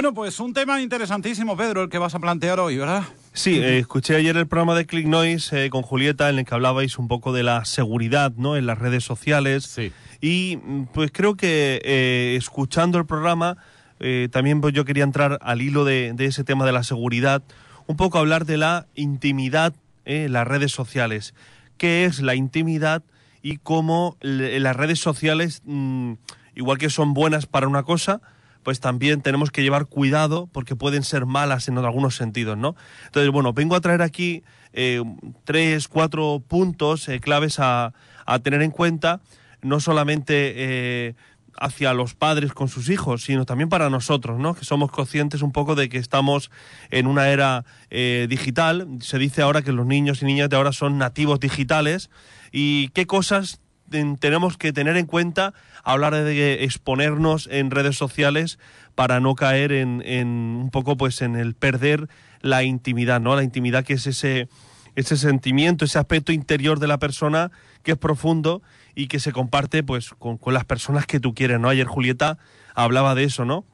Bueno, pues un tema interesantísimo, Pedro, el que vas a plantear hoy, ¿verdad? Sí, eh, escuché ayer el programa de Click Noise eh, con Julieta en el que hablabais un poco de la seguridad ¿no? en las redes sociales. Sí. Y mm, pues creo que eh, escuchando el programa también pues, yo quería entrar al hilo de, de, ese tema de la seguridad, un poco hablar de la intimidad en las redes sociales. ¿Qué es la intimidad y cómo las redes sociales, mm, igual que son buenas para una cosa, pues también tenemos que llevar cuidado porque pueden ser malas en algunos sentidos, ¿no? Entonces, bueno, vengo a traer aquí eh, tres, cuatro puntos eh, claves a, a, tener en cuenta, no solamente eh, hacia los padres con sus hijos, sino también para nosotros, ¿no? Que somos conscientes un poco de que estamos en una era digital. Se dice ahora que los niños y niñas de ahora son nativos digitales y qué cosas tenemos que tener en cuenta hablar de exponernos en redes sociales para no caer en, en, un poco pues en el perder la intimidad, ¿no? La intimidad que es ese, ese sentimiento, ese aspecto interior de la persona que es profundo y que se comparte pues con, con las personas que tú quieres, ¿no? Ayer Julieta hablaba de eso, ¿no?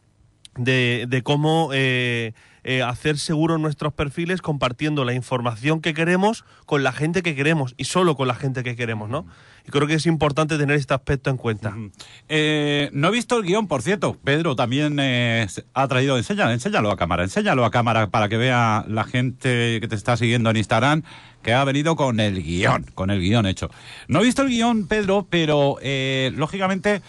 De, cómo eh, eh, hacer seguros nuestros perfiles compartiendo la información que queremos con la gente que queremos y solo con la gente que queremos, ¿no? Y creo que es importante tener este aspecto en cuenta. Eh, no he visto el guion, por cierto. Pedro también ha traído, enséñalo, enséñalo a cámara, enséñalo a cámara para que vea la gente que te está siguiendo en Instagram que ha venido con el guion, con el guion hecho. No he visto el guion, Pedro, pero lógicamente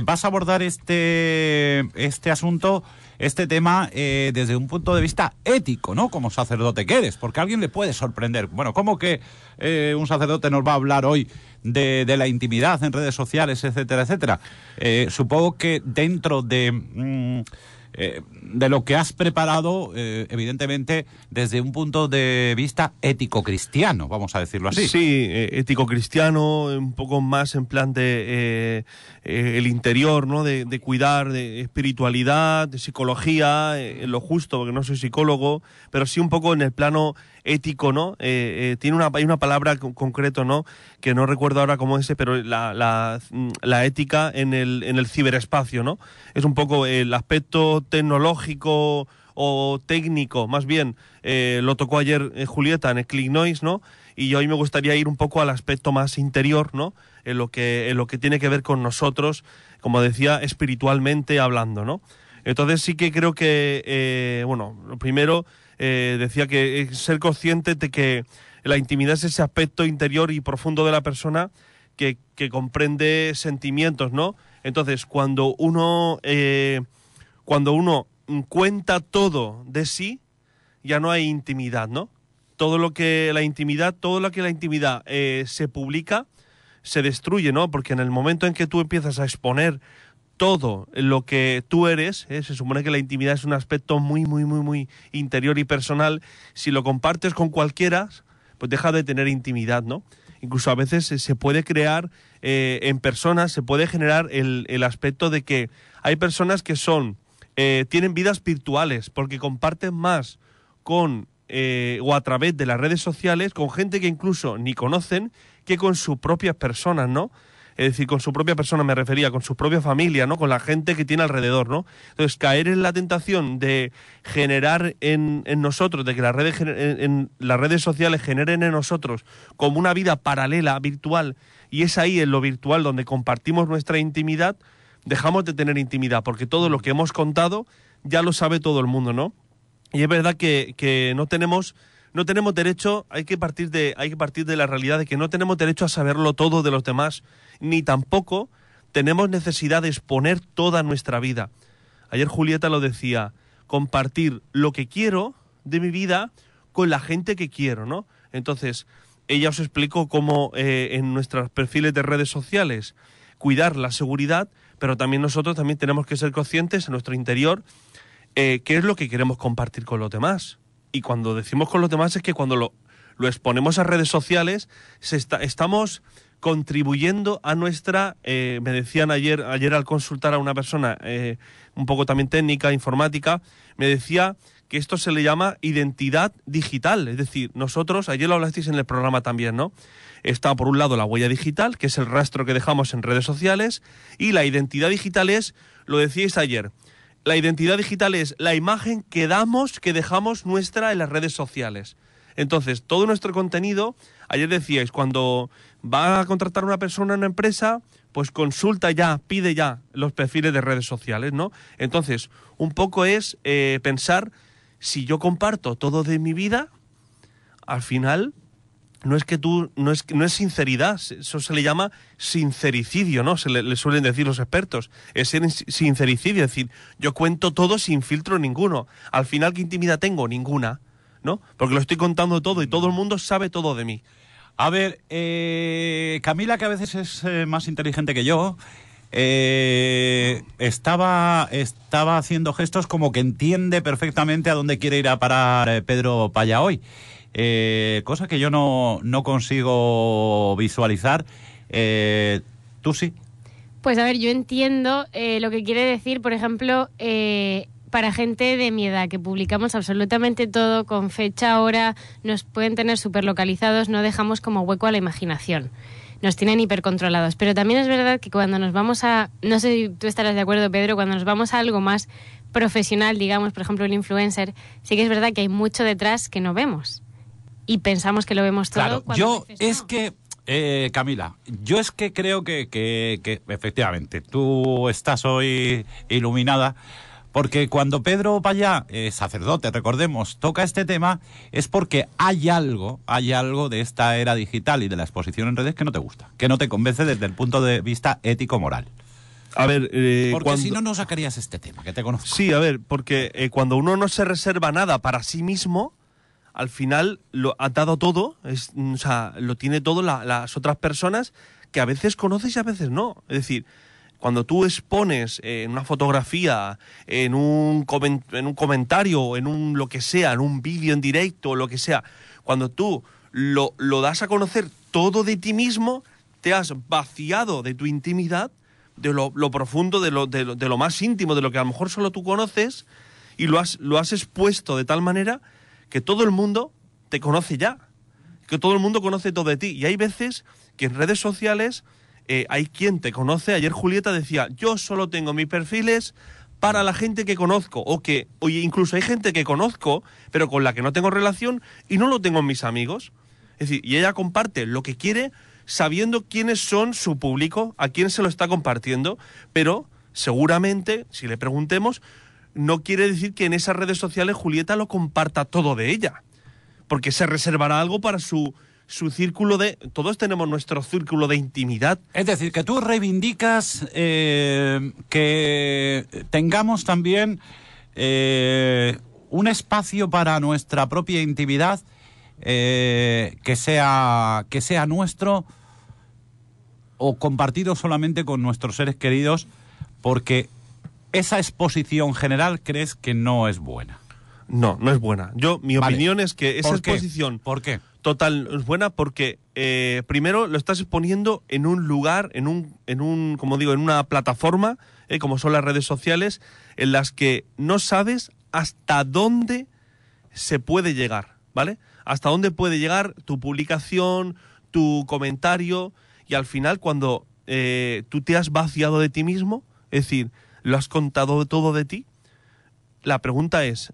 vas a abordar este, este asunto este tema eh, desde un punto de vista ético, ¿no? Como sacerdote que eres, porque a alguien le puede sorprender. Bueno, ¿cómo que eh, un sacerdote nos va a hablar hoy de, la intimidad en redes sociales, etcétera, etcétera? Eh, supongo que dentro de... Mm, eh, de lo que has preparado, eh, evidentemente, desde un punto de vista ético-cristiano, vamos a decirlo así. Sí, eh, ético-cristiano, un poco más en plan de el interior, ¿no? De, cuidar de espiritualidad, de psicología, lo justo, porque no soy psicólogo, pero sí un poco en el plano ético, ¿no? tiene una, hay una palabra concreto, ¿no? Que no recuerdo ahora cómo es, pero la, la, la ética en el, en el ciberespacio, ¿no? Es un poco el aspecto tecnológico o técnico, más bien, eh, lo tocó ayer eh, Julieta en el Click Noise, ¿no? Y hoy me gustaría ir un poco al aspecto más interior, ¿no? En lo que, en lo que tiene que ver con nosotros, como decía, espiritualmente hablando, ¿no? Entonces sí que creo que, eh, bueno, lo primero decía que ser consciente de que la intimidad es ese aspecto interior y profundo de la persona que, comprende sentimientos, ¿no? Entonces, cuando uno cuando uno cuenta todo de sí, ya no hay intimidad, ¿no? Todo lo que la intimidad, todo lo que la intimidad eh, se publica, se destruye, ¿no? Porque en el momento en que tú empiezas a exponer todo lo que tú eres, ¿eh? se supone que la intimidad es un aspecto muy, muy, muy, muy interior y personal. Si lo compartes con cualquiera, pues deja de tener intimidad, ¿no? Incluso a veces se puede crear eh, en personas, se puede generar el, aspecto de que hay personas que son eh, tienen vidas virtuales porque comparten más con o a través de las redes sociales con gente que incluso ni conocen que con sus propias personas, ¿no? Es decir, con su propia persona me refería, con su propia familia, ¿no? Con la gente que tiene alrededor, ¿no? Entonces, caer en la tentación de generar en, en nosotros, de que las redes, en las redes sociales generen en nosotros como una vida paralela, virtual, y es ahí en lo virtual donde compartimos nuestra intimidad, dejamos de tener intimidad, porque todo lo que hemos contado ya lo sabe todo el mundo, ¿no? Y es verdad que, que no tenemos no tenemos derecho, hay que partir de hay que partir de la realidad de que no tenemos derecho a saberlo todo de los demás, ni tampoco tenemos necesidad de exponer toda nuestra vida. Ayer Julieta lo decía, compartir lo que quiero de mi vida con la gente que quiero, ¿no? Entonces, ella os explicó cómo eh, en nuestros perfiles de redes sociales cuidar la seguridad pero también nosotros también tenemos que ser conscientes en nuestro interior eh, qué es lo que queremos compartir con los demás. Y cuando decimos con los demás es que cuando lo, lo exponemos a redes sociales, estamos contribuyendo a nuestra, eh, me decían ayer, ayer al consultar a una persona eh, un poco también técnica, informática, me decía que esto se le llama identidad digital. Es decir, nosotros, ayer lo hablasteis en el programa también, ¿no? Está por un lado la huella digital, que es el rastro que dejamos en redes sociales, y la identidad digital es, lo decíais ayer, la identidad digital es la imagen que damos, que dejamos nuestra en las redes sociales. Entonces, todo nuestro contenido, ayer decíais, cuando va a contratar una persona en una empresa, pues consulta ya, pide ya los perfiles de redes sociales, ¿no? Entonces, un poco es eh, pensar, si yo comparto todo de mi vida, al final no es que tú, no es, no es sinceridad, eso se le llama sincericidio, ¿no? Se le, suelen decir los expertos. Es ser sincericidio, es decir, yo cuento todo sin filtro ninguno. Al final, ¿qué intimidad tengo? Ninguna, ¿no? Porque lo estoy contando todo y todo el mundo sabe todo de mí. A ver, eh, Camila, que a veces es eh, más inteligente que yo, eh, estaba, estaba haciendo gestos como que entiende perfectamente a dónde quiere ir a parar Pedro Paya hoy. Eh, cosa que yo no, no consigo visualizar. Eh, ¿Tú sí? Pues a ver, yo entiendo eh, lo que quiere decir, por ejemplo, para gente de mi edad, que publicamos absolutamente todo con fecha, hora, nos pueden tener súper localizados, no dejamos como hueco a la imaginación. Nos tienen hipercontrolados. Pero también es verdad que cuando nos vamos a, no sé si tú estarás de acuerdo, Pedro, cuando nos vamos a algo más profesional, digamos, por ejemplo, el influencer, sí que es verdad que hay mucho detrás que no vemos y pensamos que lo vemos todo. Claro, yo es que, eh, Camila, yo es que creo que, que, efectivamente tú estás hoy iluminada. Porque cuando Pedro Payá, eh, sacerdote, recordemos, toca este tema, es porque hay algo, hay algo de esta era digital y de la exposición en redes que no te gusta, que no te convence desde el punto de vista ético-moral. A ver, eh, porque si no, no sacarías este tema, que te conozco. Sí, a ver, porque cuando uno no se reserva nada para sí mismo, al final lo ha dado todo, es, o sea, lo tiene todo las otras personas que a veces conoces y a veces no. Es decir, cuando tú expones en una fotografía, en un, en un comentario, en un lo que sea, en un vídeo en directo, lo que sea, cuando tú lo, lo das a conocer todo de ti mismo, te has vaciado de tu intimidad, de lo, profundo, de lo, de, de lo, más íntimo, de lo que a lo mejor solo tú conoces, y lo has, lo has expuesto de tal manera que todo el mundo te conoce ya, que todo el mundo conoce todo de ti. Y hay veces que en redes sociales eh, hay quien te conoce. Ayer Julieta decía, yo solo tengo mis perfiles para la gente que conozco, o que, oye, incluso hay gente que conozco, pero con la que no tengo relación y no lo tengo en mis amigos. Es decir, y ella comparte lo que quiere sabiendo quiénes son su público, a quién se lo está compartiendo, pero seguramente, si le preguntemos, no quiere decir que en esas redes sociales Julieta lo comparta todo de ella, porque se reservará algo para su, su círculo de... Todos tenemos nuestro círculo de intimidad. Es decir, que tú reivindicas eh, que tengamos también eh, un espacio para nuestra propia intimidad eh, que, sea, que sea nuestro o compartido solamente con nuestros seres queridos, porque esa exposición general crees que no es buena. No, no es buena. Yo, mi opinión es que esa exposición ¿Por qué? Total buena porque eh, primero lo estás exponiendo en un lugar, en un, en un, como digo, en una plataforma, eh, como son las redes sociales, en las que no sabes hasta dónde se puede llegar, ¿vale? Hasta dónde puede llegar tu publicación, tu comentario, y al final cuando eh, tú te has vaciado de ti mismo, es decir, ¿Lo has contado todo de ti? La pregunta es,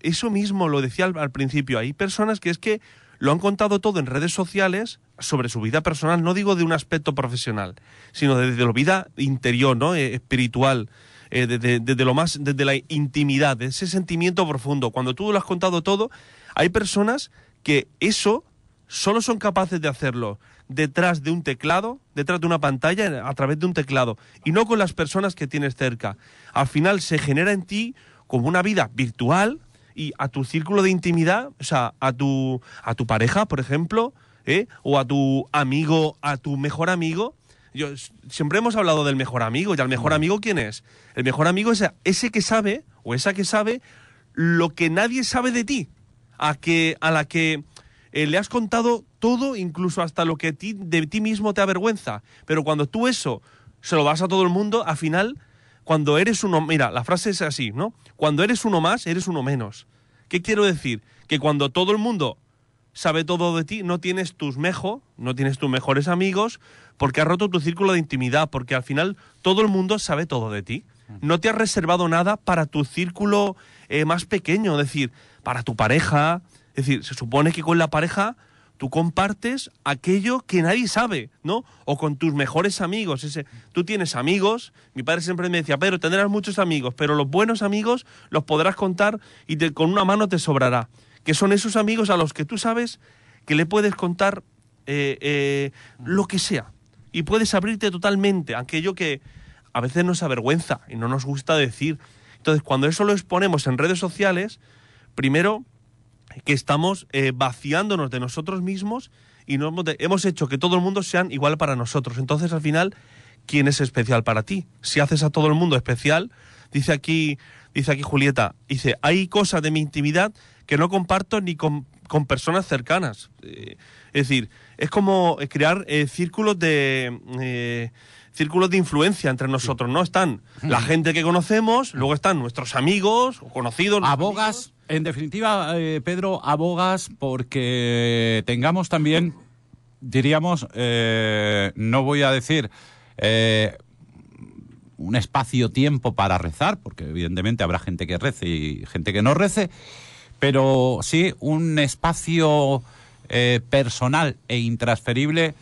eso mismo lo decía al, principio, hay personas que es que lo han contado todo en redes sociales sobre su vida personal, no digo de un aspecto profesional, sino desde la vida interior, ¿no? Eh, espiritual, eh, desde, lo más, desde la intimidad, de ese sentimiento profundo. Cuando tú lo has contado todo, hay personas que eso solo son capaces de hacerlo detrás de un teclado, detrás de una pantalla, a través de un teclado, y no con las personas que tienes cerca. Al final se genera en ti como una vida virtual y a tu círculo de intimidad, o sea, a tu, a tu pareja, por ejemplo, ¿eh? o a tu amigo, a tu mejor amigo. Yo, siempre hemos hablado del mejor amigo, ¿y el mejor amigo quién es? El mejor amigo es ese que sabe, o esa que sabe, lo que nadie sabe de ti, a, que, a la que eh, le has contado todo, incluso hasta lo que ti, de ti mismo te avergüenza. Pero cuando tú eso se lo vas a todo el mundo, al final, cuando eres uno, mira, la frase es así, ¿no? Cuando eres uno más, eres uno menos. ¿Qué quiero decir? Que cuando todo el mundo sabe todo de ti, no tienes tus no tienes tus mejores amigos, porque has roto tu círculo de intimidad, porque al final todo el mundo sabe todo de ti. no te has reservado nada para tu círculo eh, más pequeño, es decir, para tu pareja. Es decir, se supone que con la pareja tú compartes aquello que nadie sabe, ¿no? O con tus mejores amigos. Ese, tú tienes amigos, mi padre siempre me decía, Pedro, tendrás muchos amigos, pero los buenos amigos los podrás contar y con una mano te sobrará. Que son esos amigos a los que tú sabes que le puedes contar eh, eh, lo que sea. Y puedes abrirte totalmente, aquello que a veces nos avergüenza y no nos gusta decir. Entonces, cuando eso lo exponemos en redes sociales, primero que estamos eh, vaciándonos de nosotros mismos y no hemos, hemos hecho que todo el mundo sean igual para nosotros. Entonces, al final, ¿quién es especial para ti? Si haces a todo el mundo especial, dice aquí, dice aquí Julieta, dice, hay cosas de mi intimidad que no comparto ni con, con personas cercanas. Eh, es decir, es como crear eh, círculos de círculos de influencia entre nosotros, ¿no? Están la gente que conocemos, luego están nuestros amigos o conocidos. Abogas, en definitiva, eh, Pedro, abogas porque tengamos también, diríamos, eh, no voy a decir eh, un espacio-tiempo para rezar, porque evidentemente habrá gente que rece y gente que no rece, pero sí un espacio personal e intransferible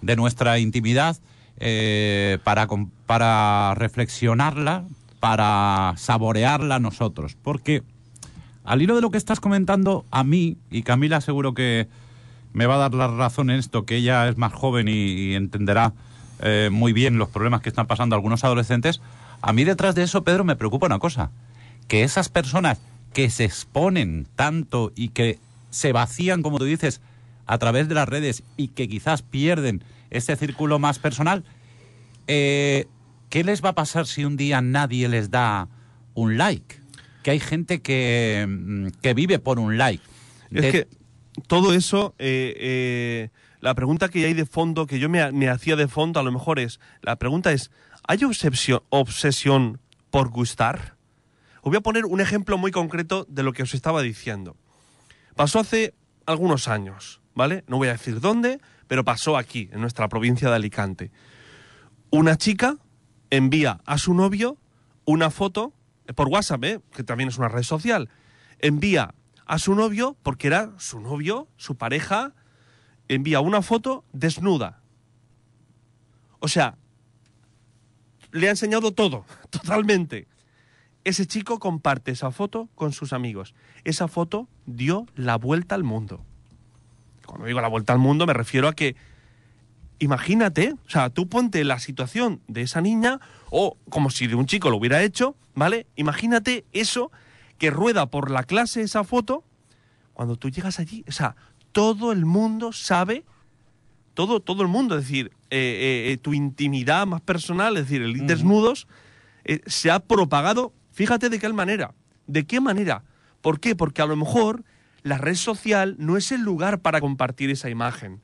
de nuestra intimidad para, para reflexionarla, para saborearla nosotros. Porque al hilo de lo que estás comentando, a mí, y Camila seguro que me va a dar la razón en esto, que ella es más joven y, entenderá eh, muy bien los problemas que están pasando algunos adolescentes, a mí detrás de eso, Pedro, me preocupa una cosa, que esas personas que se exponen tanto y que se vacían, como tú dices, a través de las redes y que quizás pierden ese círculo más personal, eh, ¿qué les va a pasar si un día nadie les da un like? Que hay gente que, mm, que vive por un like. Es De- que todo eso, eh, eh, la pregunta que hay de fondo, que yo me, me hacía de fondo, a lo mejor es, la pregunta es, ¿hay obsesión, obsesión por gustar? Os voy a poner un ejemplo muy concreto de lo que os estaba diciendo. Pasó hace algunos años, ¿vale? No voy a decir dónde, pero pasó aquí, en nuestra provincia de Alicante. Una chica envía a su novio una foto, por WhatsApp, ¿eh? que también es una red social, envía a su novio, porque era su novio, su pareja, envía una foto desnuda. O sea, le ha enseñado todo, totalmente. Ese chico comparte esa foto con sus amigos. Esa foto dio la vuelta al mundo. Cuando digo la vuelta al mundo me refiero a que, imagínate, o sea, tú ponte la situación de esa niña o como si de un chico lo hubiera hecho, ¿vale? Imagínate eso que rueda por la clase esa foto cuando tú llegas allí, o sea, todo el mundo sabe, todo, todo el mundo, es decir, eh, eh, eh, tu intimidad más personal, es decir, el ir desnudos, eh, se ha propagado, fíjate de qué manera, de qué manera, ¿por qué? Porque a lo mejor la red social no es el lugar para compartir esa imagen,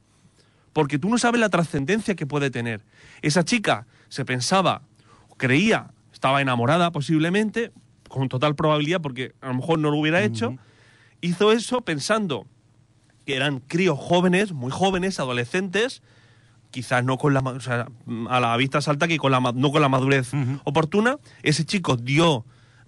porque tú no sabes la trascendencia que puede tener. Esa chica se pensaba, creía, estaba enamorada posiblemente, con total probabilidad, porque a lo mejor no lo hubiera hecho, hizo eso pensando que eran críos jóvenes, muy jóvenes, adolescentes, quizás no con la ma- o sea, a la vista salta que con la no con la madurez oportuna, ese chico dio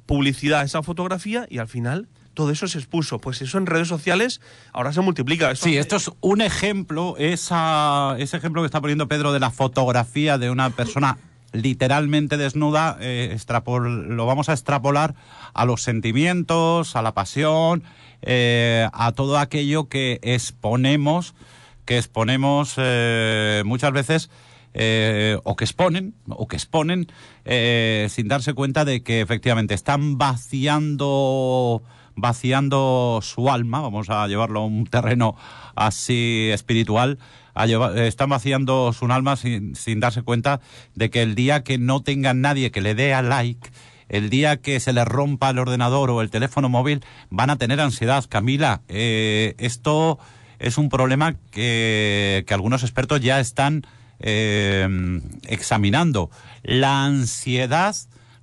publicidad a esa fotografía y al final todo eso se expuso. Pues eso en redes sociales ahora se multiplica. Sí, esto es un ejemplo, esa, ese ejemplo que está poniendo Pedro de la fotografía de una persona literalmente desnuda, eh, extrapol- lo vamos a extrapolar a los sentimientos, a la pasión, eh, a todo aquello que exponemos, que exponemos eh, muchas veces, o que exponen, o que exponen, sin darse cuenta de que efectivamente están vaciando vaciando su alma, vamos a llevarlo a un terreno así espiritual, a llevar- eh, están vaciando su alma sin, darse cuenta de que el día que no tengan nadie que le dé a like, el día que se les rompa el ordenador o el teléfono móvil, van a tener ansiedad. Camila, eh, esto es un problema que, que algunos expertos ya están eh, examinando. La ansiedad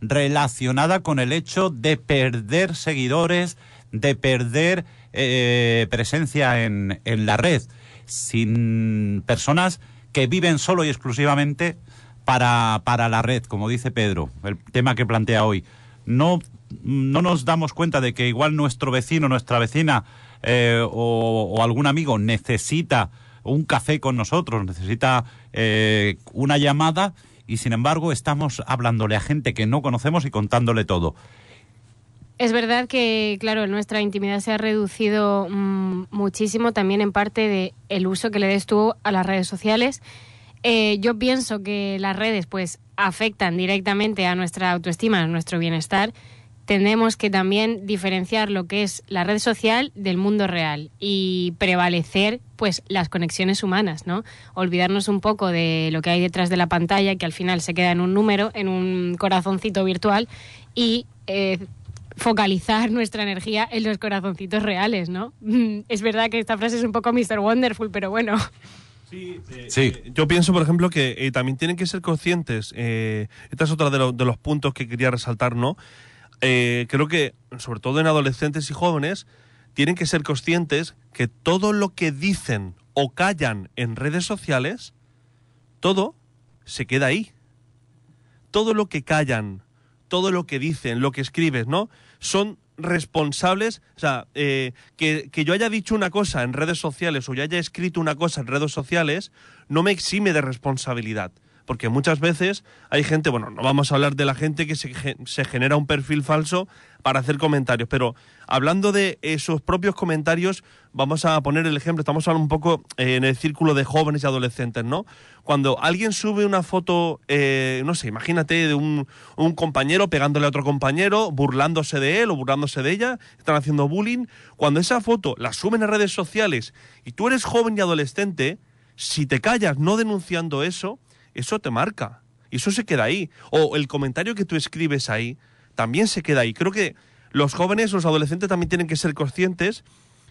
relacionada con el hecho de perder seguidores, de perder eh, presencia en, en la red, sin personas que viven solo y exclusivamente para, para la red, como dice Pedro, el tema que plantea hoy. No, no nos damos cuenta de que igual nuestro vecino, nuestra vecina eh, o, o algún amigo necesita un café con nosotros, necesita eh, una llamada y sin embargo estamos hablándole a gente que no conocemos y contándole todo. Es verdad que, claro, nuestra intimidad se ha reducido mm, muchísimo también en parte de el uso que le des tú a las redes sociales. Eh, yo pienso que las redes pues afectan directamente a nuestra autoestima, a nuestro bienestar. Tenemos que también diferenciar lo que es la red social del mundo real y prevalecer pues las conexiones humanas, ¿no? Olvidarnos un poco de lo que hay detrás de la pantalla, que al final se queda en un número, en un corazoncito virtual y eh, focalizar nuestra energía en los corazoncitos reales, ¿no? Es verdad que esta frase es un poco Mr. Wonderful, pero bueno. Sí, eh, Sí. eh, yo pienso, por ejemplo, que eh, también tienen que ser conscientes. Eh, esta es otra de, lo- de los puntos que quería resaltar, ¿no? Eh, creo que, sobre todo en adolescentes y jóvenes, tienen que ser conscientes que todo lo que dicen o callan en redes sociales, todo se queda ahí. Todo lo que callan, todo lo que dicen, lo que escribes, ¿no? Son responsables, o sea, eh, que, que yo haya dicho una cosa en redes sociales o yo haya escrito una cosa en redes sociales, no me exime de responsabilidad. Porque muchas veces hay gente, bueno, no vamos a hablar de la gente que se, se genera un perfil falso para hacer comentarios, pero hablando de esos propios comentarios, vamos a poner el ejemplo, estamos hablando un poco eh, en el círculo de jóvenes y adolescentes, ¿no? Cuando alguien sube una foto, eh, no sé, imagínate de un, un compañero pegándole a otro compañero, burlándose de él o burlándose de ella, están haciendo bullying, cuando esa foto la suben a redes sociales y tú eres joven y adolescente, si te callas no denunciando eso, eso te marca. Y eso se queda ahí. O el comentario que tú escribes ahí también se queda ahí. Creo que los jóvenes, los adolescentes también tienen que ser conscientes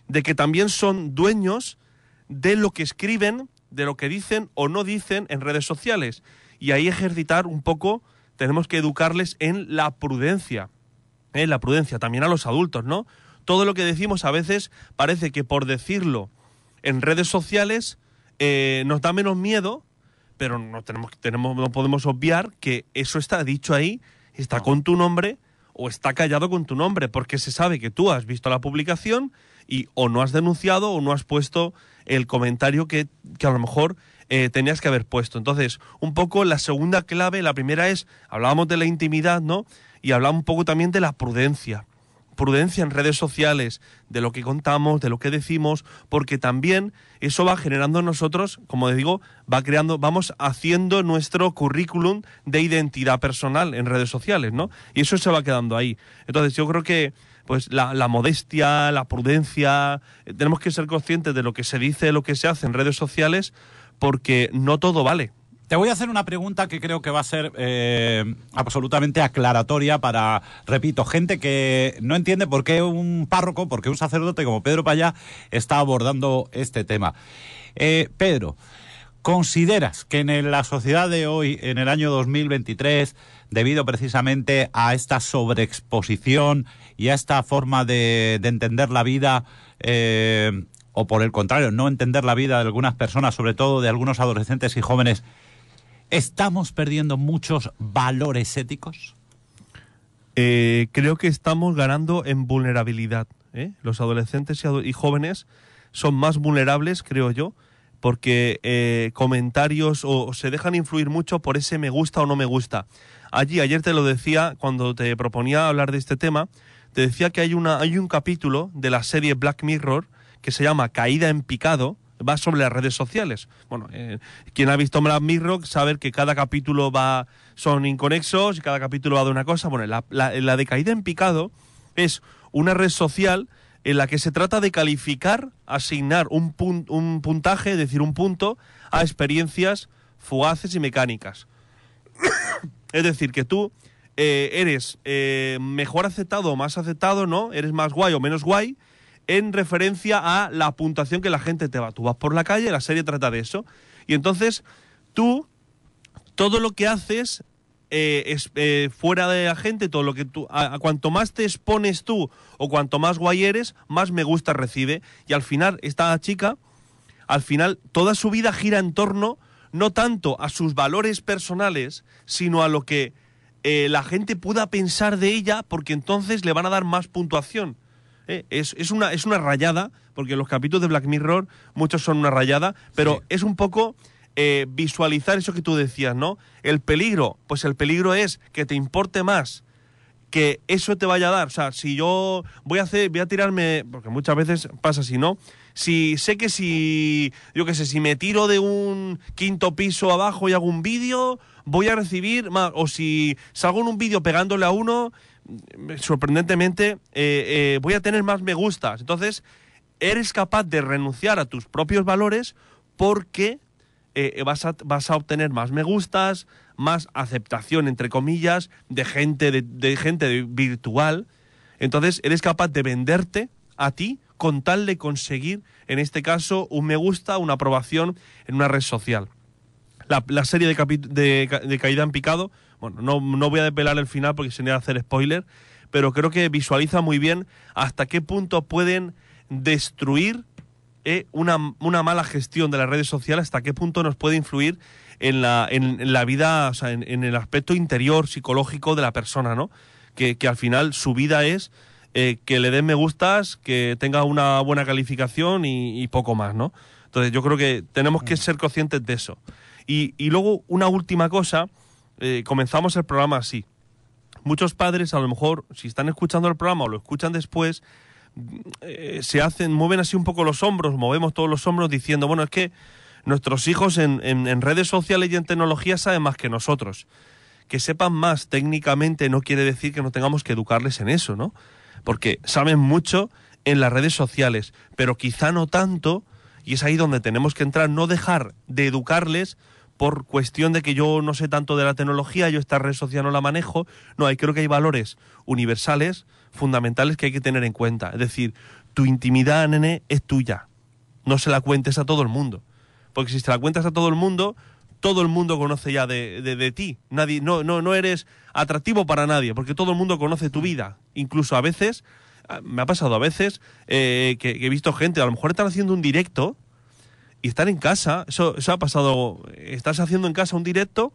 de que también son dueños de lo que escriben, de lo que dicen o no dicen en redes sociales. Y ahí ejercitar un poco, tenemos que educarles en la prudencia. ¿eh? La prudencia, también a los adultos, ¿no? Todo lo que decimos a veces parece que por decirlo en redes sociales eh, nos da menos miedo, pero no, tenemos, tenemos, no podemos obviar que eso está dicho ahí, está con tu nombre o está callado con tu nombre, porque se sabe que tú has visto la publicación y o no has denunciado o no has puesto el comentario que, que a lo mejor eh, tenías que haber puesto. Entonces, un poco la segunda clave, la primera es, hablábamos de la intimidad, ¿no? Y hablábamos un poco también de la prudencia prudencia en redes sociales, de lo que contamos, de lo que decimos, porque también eso va generando en nosotros, como digo, va creando, vamos haciendo nuestro currículum de identidad personal en redes sociales, ¿no? Y eso se va quedando ahí. Entonces yo creo que pues la, la modestia, la prudencia, eh, tenemos que ser conscientes de lo que se dice, lo que se hace en redes sociales, porque no todo vale. Te voy a hacer una pregunta que creo que va a ser eh, absolutamente aclaratoria para, repito, gente que no entiende por qué un párroco, por qué un sacerdote como Pedro Payá está abordando este tema. Eh, Pedro, ¿consideras que en la sociedad de hoy, en el año 2023, debido precisamente a esta sobreexposición y a esta forma de, de entender la vida, eh, o por el contrario, no entender la vida de algunas personas, sobre todo de algunos adolescentes y jóvenes, ¿Estamos perdiendo muchos valores éticos? Eh, creo que estamos ganando en vulnerabilidad. ¿eh? Los adolescentes y, jóvenes son más vulnerables, creo yo, porque eh, comentarios o, o se dejan influir mucho por ese me gusta o no me gusta. Allí, ayer te lo decía, cuando te proponía hablar de este tema, te decía que hay, una, hay un capítulo de la serie Black Mirror que se llama Caída en picado, va sobre las redes sociales. Bueno, eh, quien ha visto Black Mirror sabe que cada capítulo va son inconexos y cada capítulo va de una cosa. Bueno, la, la, la de Caída en picado es una red social en la que se trata de calificar, asignar un, pun- un puntaje, es decir, un punto, a experiencias fugaces y mecánicas. es decir, que tú eh, eres eh, mejor aceptado o más aceptado, ¿no? Eres más guay o menos guay en referencia a la puntuación que la gente te va. Tú vas por la calle, la serie trata de eso. Y entonces tú, todo lo que haces eh, es, eh, fuera de la gente, todo lo que tú, a, cuanto más te expones tú o cuanto más guay eres, más me gusta recibe. Y al final, esta chica, al final, toda su vida gira en torno no tanto a sus valores personales, sino a lo que eh, la gente pueda pensar de ella, porque entonces le van a dar más puntuación. ¿Eh? Es, es una, es una rayada, porque los capítulos de Black Mirror, muchos son una rayada, pero Sí. es un poco eh, visualizar eso que tú decías, ¿no? El peligro, pues el peligro es que te importe más que eso te vaya a dar. O sea, si yo voy a hacer, voy a tirarme, porque muchas veces pasa así, ¿no? Si sé que si, yo qué sé, si me tiro de un quinto piso abajo y hago un vídeo, voy a recibir más. O si salgo en un vídeo pegándole a uno, sorprendentemente, eh, eh, voy a tener más me gustas. Entonces, eres capaz de renunciar a tus propios valores porque eh, vas, a, vas a obtener más me gustas, más aceptación, entre comillas, de gente, de, de gente virtual. Entonces eres capaz de venderte a ti con tal de conseguir, en este caso, un me gusta, una aprobación en una red social. La, la serie de, de, de Caída en Picado, bueno, no, no voy a desvelar el final porque sería hacer spoiler, pero creo que visualiza muy bien hasta qué punto pueden destruir eh, una, una mala gestión de las redes sociales, hasta qué punto nos puede influir en la, en, en la vida, o sea, en, en el aspecto interior, psicológico de la persona, ¿no? Que, que al final su vida es eh, que le den me gustas, que tenga una buena calificación y, y poco más, ¿no? Entonces yo creo que tenemos que ser conscientes de eso. Y, luego una última cosa, eh, comenzamos el programa así. Muchos padres, a lo mejor, si están escuchando el programa o lo escuchan después, eh, se hacen, mueven así un poco los hombros, movemos todos los hombros diciendo, bueno, es que nuestros hijos en, en- en redes sociales y en tecnología saben más que nosotros. Que sepan más técnicamente no quiere decir que no tengamos que educarles en eso, ¿no? Porque saben mucho en las redes sociales, pero quizá no tanto, y es ahí donde tenemos que entrar, no dejar de educarles por cuestión de que yo no sé tanto de la tecnología, yo esta red social no la manejo. No, hay, creo que hay valores universales, fundamentales que hay que tener en cuenta. Es decir, tu intimidad, nene, es tuya. No se la cuentes a todo el mundo. Porque si se la cuentas a todo el mundo, todo el mundo conoce ya de, de- ti. Nadie, no, no, no eres atractivo para nadie, porque todo el mundo conoce tu vida. Incluso a veces, ah, me ha pasado a veces eh, que, que he visto gente, a lo mejor están haciendo un directo y están en casa. Eso, eso ha pasado. Estás haciendo en casa un directo,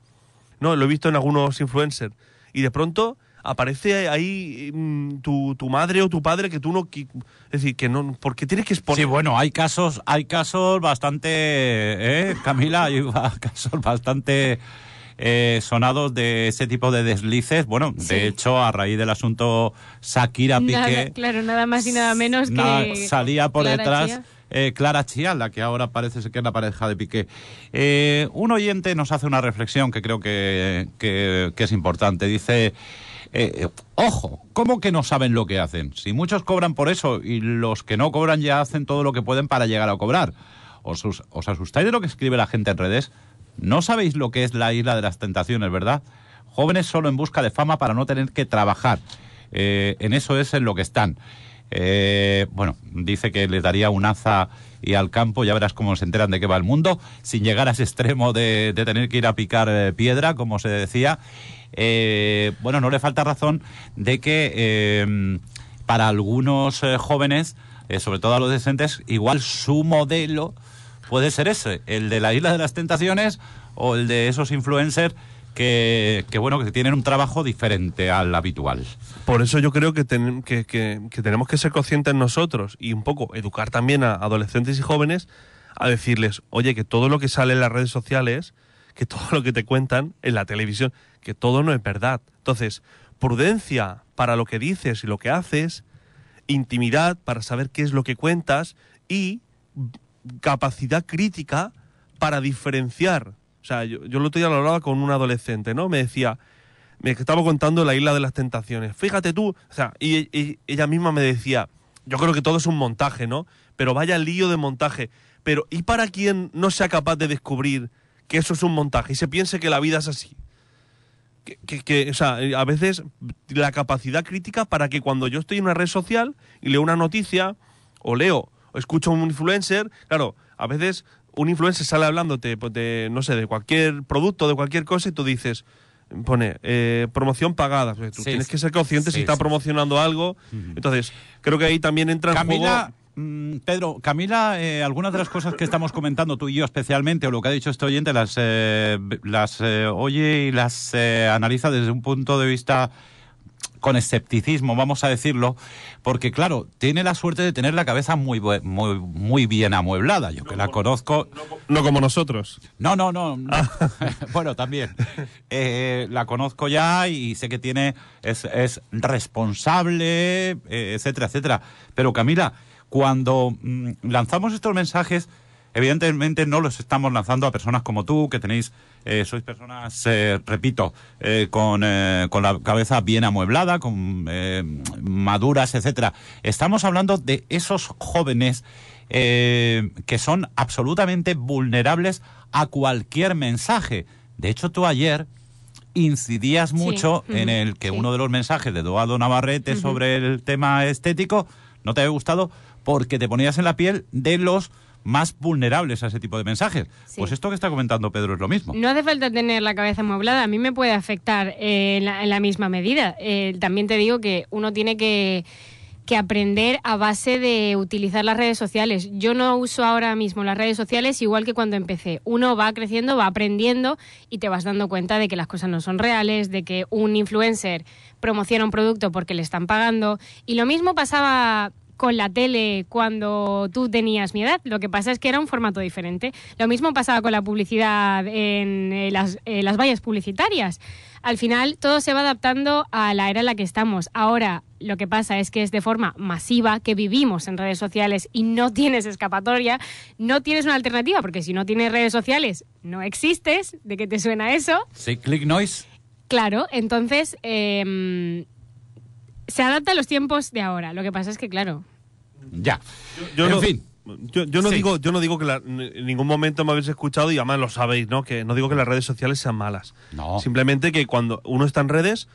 no, lo he visto en algunos influencers, y de pronto aparece ahí mm, tu, tu madre o tu padre que tú no. qui- Es decir, que no. porque tienes que exponer? Sí, bueno, hay casos, hay casos bastante, ¿eh, Camila? Hay casos bastante eh, sonados de ese tipo de deslices. Bueno, Sí. de hecho, a raíz del asunto Shakira Piqué, Nada, claro, nada más y nada menos nada, que. salía por Clara detrás Chía. Eh, Clara Chía, la que ahora parece ser que es la pareja de Piqué. Eh, un oyente nos hace una reflexión que creo que, es importante. Dice, eh, ojo, ¿cómo que no saben lo que hacen? Si muchos cobran por eso y los que no cobran ya hacen todo lo que pueden para llegar a cobrar. ¿Os, os- os asustáis de lo que escribe la gente en redes? No sabéis lo que es la isla de las tentaciones, ¿verdad? Jóvenes solo en busca de fama para no tener que trabajar. Eh, en eso es en lo que están. Eh, bueno, dice que les daría un aza y al campo, ya verás cómo se enteran de qué va el mundo, sin llegar a ese extremo de, de tener que ir a picar eh, piedra, como se decía. Eh, bueno, no le falta razón de que para algunos jóvenes, sobre todo a los adolescentes, igual su modelo puede ser ese, el de la isla de las tentaciones o el de esos influencers que, bueno, que tienen un trabajo diferente al habitual. Por eso yo creo que- que tenemos que ser conscientes nosotros y un poco educar también a adolescentes y jóvenes a decirles, oye, que todo lo que sale en las redes sociales, que todo lo que te cuentan en la televisión, que todo no es verdad. Entonces, prudencia para lo que dices y lo que haces, intimidad para saber qué es lo que cuentas y capacidad crítica para diferenciar. O sea, yo, yo el otro día lo hablaba con un adolescente, ¿no? Me decía, me estaba contando la isla de las tentaciones. Fíjate tú, o sea, y, ella misma me decía, yo creo que todo es un montaje, ¿no? Pero vaya lío de montaje. Pero ¿y para quien no sea capaz de descubrir que eso es un montaje y se piense que la vida es así? Que, que- o sea, a veces la capacidad crítica para que cuando yo estoy en una red social y leo una noticia o leo o escucho a un influencer, claro, a veces un influencer sale hablándote pues, de, no sé, de cualquier producto, de cualquier cosa y tú dices, pone eh, promoción pagada. Pues tú Sí, tienes que ser consciente Sí, si está sí. promocionando algo. Entonces, creo que ahí también entra en Camila, juego... mm, Pedro, Camila, eh, algunas de las cosas que estamos comentando tú y yo especialmente, o lo que ha dicho este oyente, las, eh, las eh, oye y las eh, analiza desde un punto de vista con escepticismo, vamos a decirlo, porque claro, tiene la suerte de tener la cabeza muy, muy, muy bien amueblada. Yo que la conozco, No como nosotros. no, no, no. no. bueno, también. Eh, la conozco ya y sé que tiene es, es responsable, eh, etcétera, etcétera. Pero Camila, cuando mm, lanzamos estos mensajes, evidentemente no los estamos lanzando a personas como tú, que tenéis, eh, sois personas, eh, repito, eh, con, con la cabeza bien amueblada, con maduras, etcétera. Estamos hablando de esos jóvenes que son absolutamente vulnerables a cualquier mensaje. De hecho, tú ayer incidías Sí, mucho en el que sí. uno de los mensajes de Eduardo Navarrete sobre el tema estético no te había gustado porque te ponías en la piel de los más vulnerables a ese tipo de mensajes. Sí. Pues esto que está comentando Pedro es lo mismo. No hace falta tener la cabeza amueblada, a mí me puede afectar eh, en, la, en la misma medida. Eh, también te digo que uno tiene que, que aprender a base de utilizar las redes sociales. Yo no uso ahora mismo las redes sociales igual que cuando empecé. Uno va creciendo, va aprendiendo y te vas dando cuenta de que las cosas no son reales, de que un influencer promociona un producto porque le están pagando. Y lo mismo pasaba con la tele cuando tú tenías mi edad. Lo que pasa es que era un formato diferente. Lo mismo pasaba con la publicidad en eh, las, eh, las vallas publicitarias. Al final todo se va adaptando a la era en la que estamos. Ahora lo que pasa es que es de forma masiva, que vivimos en redes sociales y no tienes escapatoria, no tienes una alternativa, porque si no tienes redes sociales no existes. ¿De qué te suena eso? Sí, click noise. Claro, entonces em, se adapta a los tiempos de ahora. Lo que pasa es que, claro, Ya. Yo en no, fin. Yo, yo no Sí. digo, yo no digo que la- en ningún momento me habéis escuchado y además lo sabéis, ¿no? Que no digo que las redes sociales sean malas. No. Simplemente que cuando uno está en redes,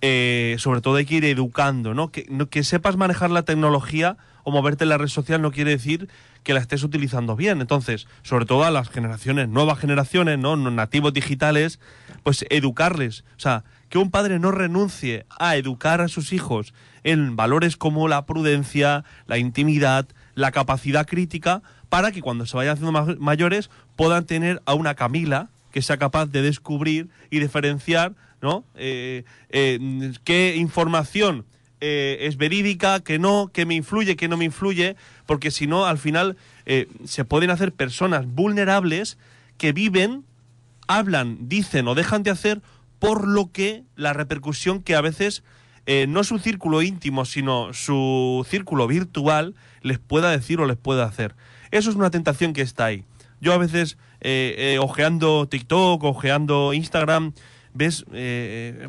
eh, sobre todo hay que ir educando, ¿no? Que, no- que sepas manejar la tecnología o moverte en la red social no quiere decir que la estés utilizando bien. Entonces, sobre todo a las generaciones, nuevas generaciones, ¿no? No Nativos digitales, pues educarles. O sea, que un padre no renuncie a educar a sus hijos en valores como la prudencia, la intimidad, la capacidad crítica, para que cuando se vayan haciendo ma- mayores puedan tener a una Camila que sea capaz de descubrir y diferenciar, ¿no? Eh, eh, qué información eh, es verídica, que no, que me influye, que no me influye, porque si no, al final se pueden hacer personas vulnerables que viven, hablan, dicen o dejan de hacer por lo que la repercusión que a veces eh, no su círculo íntimo, sino su círculo virtual les pueda decir o les pueda hacer. Eso es una tentación que está ahí. Yo a veces, eh, eh, ojeando TikTok, ojeando Instagram, ves,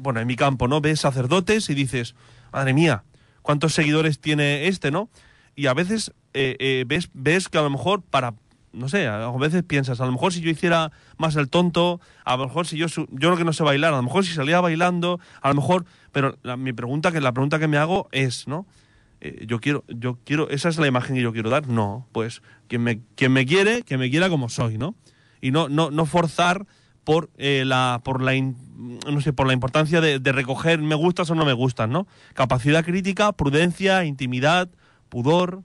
bueno, en mi campo, ¿no? Ves sacerdotes y dices, madre mía, ¿cuántos seguidores tiene este, no? Y a veces ves, ves que a lo mejor para, no sé, a veces piensas, a lo mejor si yo hiciera más el tonto, a lo mejor si yo, yo lo que no sé bailar, a lo mejor si salía bailando, a lo mejor, pero la, mi pregunta que la pregunta que me hago es, ¿no? Eh, yo quiero, yo quiero, esa es la imagen que yo quiero dar, no, pues quien me, quien me quiere, que me quiera como soy, ¿no? Y no, no, no forzar por eh, la, por la, in- no sé, por la importancia de, de recoger me gustas o no me gustas, ¿no? Capacidad crítica, prudencia, intimidad, pudor.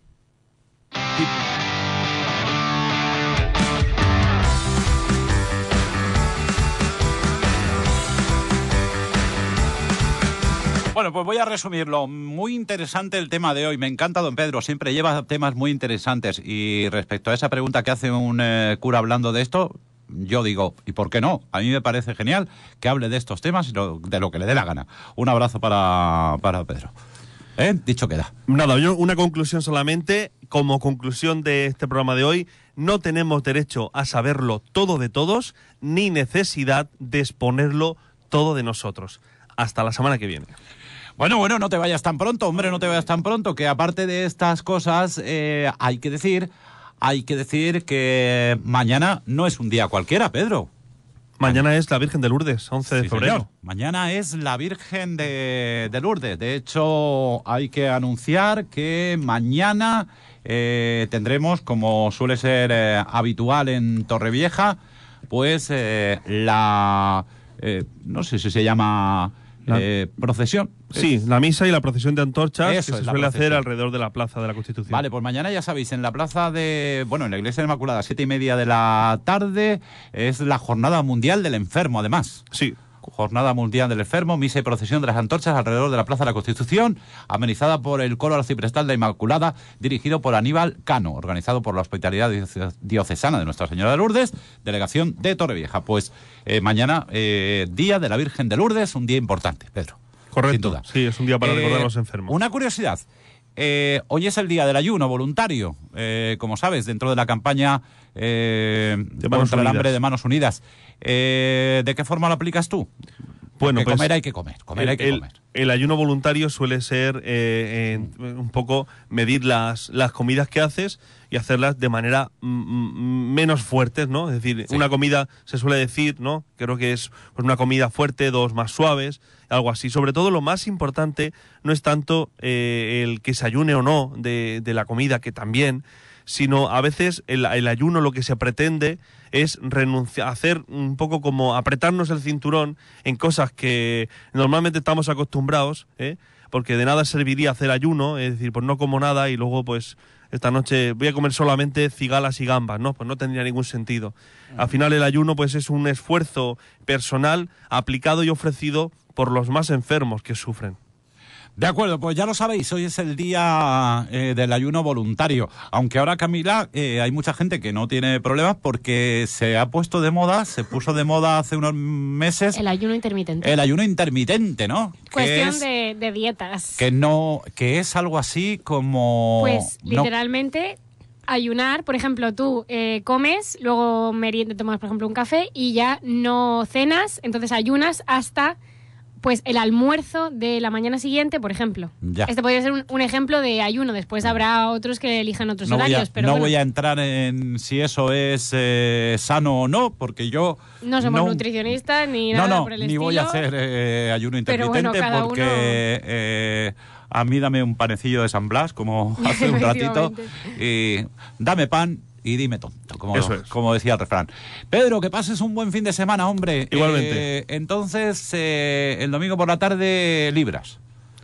Bueno, pues voy a resumirlo. Muy interesante el tema de hoy. Me encanta, don Pedro. Siempre lleva temas muy interesantes. Y respecto a esa pregunta que hace un eh, cura hablando de esto, yo digo, ¿y por qué no? A mí me parece genial que hable de estos temas y de lo que le dé la gana. Un abrazo para, para Pedro. ¿Eh? Dicho queda. Nada, yo una conclusión solamente. Como conclusión de este programa de hoy, no tenemos derecho a saberlo todo de todos, ni necesidad de exponerlo todo de nosotros. Hasta la semana que viene. Bueno, bueno, no te vayas tan pronto, hombre, no te vayas tan pronto, que aparte de estas cosas, eh, hay que decir, hay que decir que mañana no es un día cualquiera, Pedro. Mañana es la Virgen de Lourdes, 11 de Sí, febrero. señor. Mañana es la Virgen de, de Lourdes. De hecho, hay que anunciar que mañana eh, tendremos, como suele ser eh, habitual en Torrevieja, pues eh, la, eh, no sé si se llama La- eh, procesión, Sí, la misa y la procesión de antorchas Eso que se suele hacer alrededor de la plaza de la Constitución. Vale, pues mañana ya sabéis, en la plaza de. Bueno, en la Iglesia de la Inmaculada, siete y media de la tarde, es la Jornada Mundial del Enfermo, además. Sí, Jornada Mundial del Enfermo, misa y procesión de las antorchas alrededor de la Plaza de la Constitución, amenizada por el coro arciprestal de la Inmaculada, dirigido por Aníbal Cano, organizado por la Hospitalidad Dioce- Diocesana de Nuestra Señora de Lourdes, delegación de Torrevieja. Pues eh, mañana, eh, Día de la Virgen de Lourdes, un día importante, Pedro. Correcto. Sin duda. Sí, es un día para Eh, recordar a los enfermos. Una curiosidad. Eh, hoy es el día del ayuno voluntario, eh, como sabes, dentro de la campaña eh, contra el hambre de Manos Unidas. Eh, ¿De qué forma lo aplicas tú? Bueno, pues, comer hay que comer, comer el, hay que comer. el ayuno voluntario suele ser eh, un poco medir las, las comidas que haces y hacerlas de manera mm, mm, menos fuertes, ¿no? Es decir, Sí. una comida se suele decir, ¿no? Creo que es pues, una comida fuerte, dos más suaves, algo así. Sobre todo lo más importante no es tanto eh, el que se ayune o no de, de la comida, que también, sino a veces el, el ayuno lo que se pretende es renunciar, hacer un poco como apretarnos el cinturón en cosas que normalmente estamos acostumbrados, ¿eh? porque de nada serviría hacer ayuno, es decir, pues no como nada y luego pues esta noche voy a comer solamente cigalas y gambas, ¿no? Pues no tendría ningún sentido. Al final el ayuno pues es un esfuerzo personal aplicado y ofrecido por los más enfermos que sufren. De acuerdo, pues ya lo sabéis, hoy es el día eh, del ayuno voluntario. Aunque ahora, Camila, eh, hay mucha gente que no tiene problemas porque se ha puesto de moda, se puso de moda hace unos meses El ayuno intermitente. el ayuno intermitente, ¿no? Cuestión es- de, de dietas. que no que es algo así como Pues no- literalmente ayunar, por ejemplo, tú eh, comes, luego merienda, tomas, por ejemplo, un café y ya no cenas, entonces ayunas hasta pues el almuerzo de la mañana siguiente, por ejemplo. Ya. Este podría ser un, un ejemplo de ayuno. Después habrá otros que elijan otros no voy, a, horarios, pero no bueno, voy a entrar en si eso es eh, sano o no, porque yo no somos no- nutricionistas ni nada no, por el ni estilo. voy a hacer eh, ayuno Pero intermitente bueno, cada porque uno- eh, a mí dame un panecillo de San Blas, como hace un ratito, y dame pan y dime tonto, como, Eso es. como decía el refrán. Pedro, que pases un buen fin de semana, hombre. Igualmente. Eh, entonces, eh, el domingo por la tarde, libras.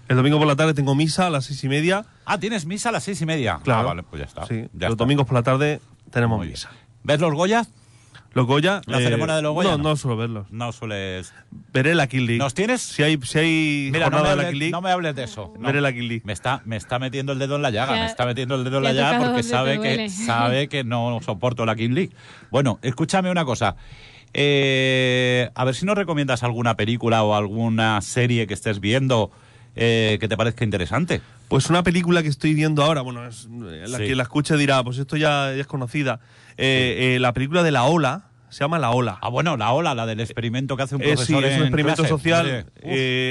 El domingo por la tarde tengo misa a las seis y media. Ah, tienes misa a las seis y media. Claro. Ah, vale, pues ya está. Sí, ya los está. domingos por la tarde tenemos misa. ¿Ves los Goya? Los Goya. ¿La ceremonia de los Goya? No, No. no suelo verlos. No sueles. Veré la Kill League. ¿Nos tienes? Si hay, si hay Mira, no me, jornada de la Kill League, no me hables de eso. No. veré la Kill League. Me está, me está metiendo el dedo en la llaga, Ya- me está metiendo el dedo en la llaga porque sabe que, sabe que no soporto la King League. Bueno, escúchame una cosa. Eh, a ver si nos recomiendas alguna película o alguna serie que estés viendo eh, que te parezca interesante. Pues una película que estoy viendo ahora, bueno, es, eh, la Sí. que la escuche dirá, pues esto ya, ya es conocida. Eh, eh, la película de La Ola, se llama La Ola. Ah, bueno, la ola, la del experimento que hace un profesor sí, es un en experimento clase. social.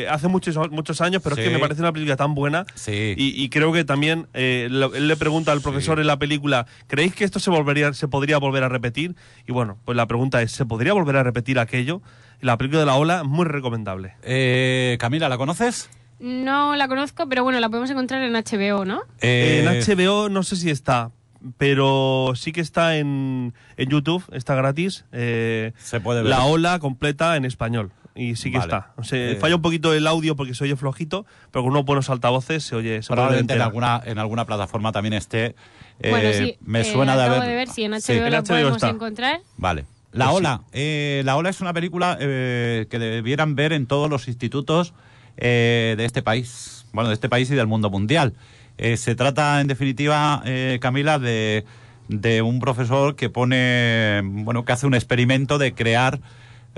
Hace muchos, muchos años, pero es que me parece una película tan buena. Sí. Y, y creo que también lo- él le pregunta al profesor en la película, ¿creéis que esto se volvería, se podría volver a repetir? Y bueno, pues la pregunta es, ¿se podría volver a repetir aquello? La película de la ola es muy recomendable. Eh, Camila, ¿la conoces? No la conozco, pero bueno, la podemos encontrar en HBO, ¿no? Eh, en HBO no sé si está, pero sí que está en, en YouTube, está gratis. eh, Se puede ver. La ola completa en español. Y sí que Vale. está. O sea, Eh, falla un poquito el audio porque se oye flojito, pero con unos buenos altavoces se oye. Se Probablemente en alguna, en alguna plataforma también esté. Eh, bueno, sí. Me eh, suena de haber. de ver si en HBO Sí. En la HBO podemos está. encontrar. Vale. La Pues sí. Ola. Eh, la Ola es una película eh, que debieran ver en todos los institutos eh, de este país. Bueno, de este país y del mundo mundial. Eh, se trata, en definitiva, eh, Camila, de, de un profesor que pone, bueno, que hace un experimento de crear,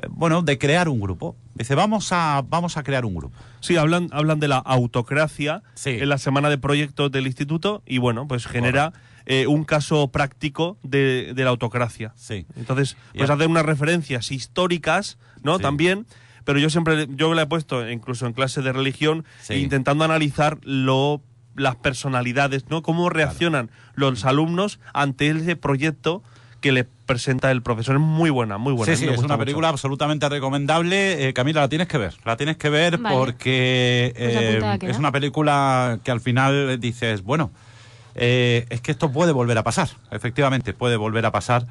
bueno, de crear un grupo. Dice, vamos a, vamos a crear un grupo. Sí, hablan, hablan de la autocracia Sí. en la semana de proyectos del instituto y bueno, pues genera eh, un caso práctico de, de la autocracia. Sí. Entonces, pues Ya. hacer unas referencias históricas, ¿no? Sí. También, pero yo siempre, yo le he puesto incluso en clase de religión, Sí. intentando analizar lo las personalidades, ¿no? Cómo reaccionan los alumnos ante ese proyecto que le presenta el profesor. Es muy buena, muy buena. sí, sí, es una mucho. película absolutamente recomendable. Eh, Camila, la tienes que ver. La tienes que ver Vale. porque Pues eh, es una película que al final dices, bueno, eh, es que esto puede volver a pasar. Efectivamente, puede volver a pasar.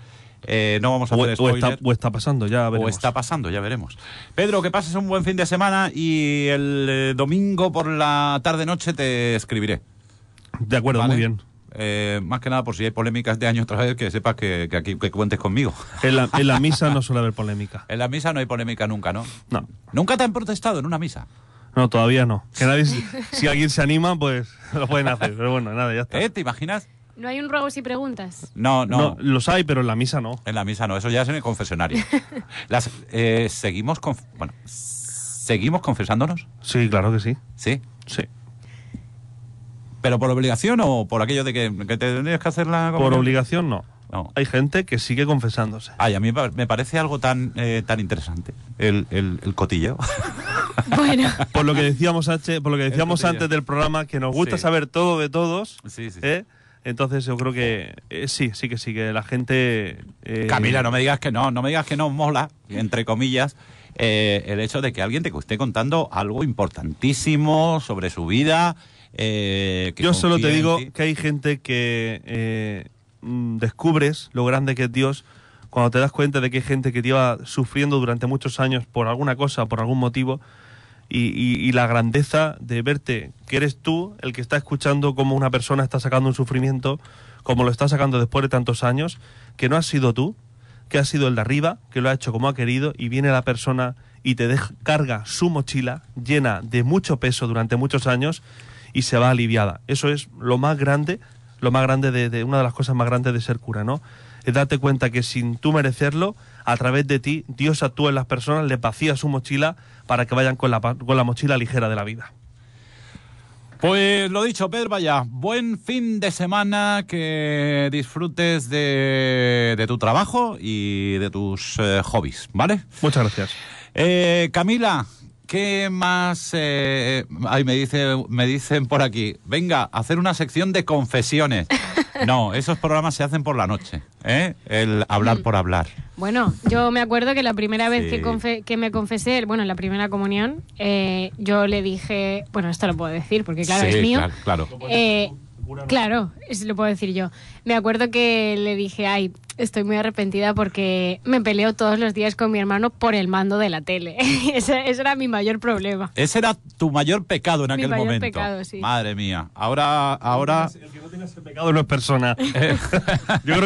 Eh, no vamos a O, hacer o spoiler. está, o está pasando, ya O veremos. está pasando, ya veremos. Pedro, que pases un buen fin de semana y el eh, domingo por la tarde-noche te escribiré. De acuerdo, ¿vale? muy bien. Eh, más que nada, por si hay polémicas de año otra vez, que sepas que, que aquí que cuentes conmigo. En la, en la misa no suele haber polémica. En la misa no hay polémica nunca, ¿no? No, ¿Nunca te han protestado en una misa? no, todavía no. Que nadie, si alguien se anima, pues lo pueden hacer. Pero bueno, nada, ya está. ¿Eh? ¿Te imaginas? ¿No hay un ruegos y preguntas? No, no. No, los hay, pero en la misa no. En la misa no, eso ya es en el confesionario. Las, eh, seguimos conf- bueno, seguimos confesándonos, Sí, claro que sí. sí. Sí. Pero por obligación o por aquello de que, que te tendrías que hacer la Por obligación no. No. Hay gente que sigue confesándose. Ay, a mí me parece algo tan eh, tan interesante el, el, el cotilleo. Bueno, Por lo que decíamos, H, por lo que decíamos sí, antes del programa, que nos gusta Sí. saber todo de todos. Sí, sí. ¿eh? Entonces yo creo que eh, sí, sí que sí, que la gente... eh, Camila, no me digas que no, no me digas que no mola, entre comillas, eh, el hecho de que alguien te esté contando algo importantísimo sobre su vida. eh, que Yo solo te digo que hay gente que mm, descubres lo grande que es Dios cuando te das cuenta de que hay gente que te iba sufriendo durante muchos años por alguna cosa, por algún motivo, y, y- y la grandeza de verte que eres tú el que está escuchando cómo una persona está sacando un sufrimiento, como lo está sacando después de tantos años, que no has sido tú, que has sido el de arriba, que lo ha hecho como ha querido, y viene la persona y te deja, carga su mochila llena de mucho peso durante muchos años y se va aliviada. Eso es lo más grande, lo más grande de, de- una de las cosas más grandes de ser cura, ¿no? Es darte cuenta que sin tú merecerlo, a través de ti, Dios actúa en las personas, les vacía su mochila para que vayan con la, con la mochila ligera de la vida. Pues lo dicho, Pedro, vaya, buen fin de semana, que disfrutes de, de tu trabajo y de tus eh, hobbies, ¿vale? Muchas gracias. Eh, Camila, ¿qué más? Eh, ay, me, dice, me dicen por aquí, venga, hacer una sección de confesiones. No, esos programas se hacen por la noche, ¿eh? El hablar por hablar. bueno, yo me acuerdo que la primera vez Sí. que, que me confesé, bueno, en la primera comunión, eh, yo le dije, bueno, esto lo puedo decir porque claro, Sí, es mío. Claro, claro. Eh, claro, eso lo puedo decir yo. Me acuerdo que le dije, ay, estoy muy arrepentida porque me peleo todos los días con mi hermano por el mando de la tele. ese, ese era mi mayor problema. Ese era tu mayor pecado en Mi aquel mayor momento. pecado, sí. Madre mía. Ahora, ahora. El que no tiene ese pecado no es persona. Yo creo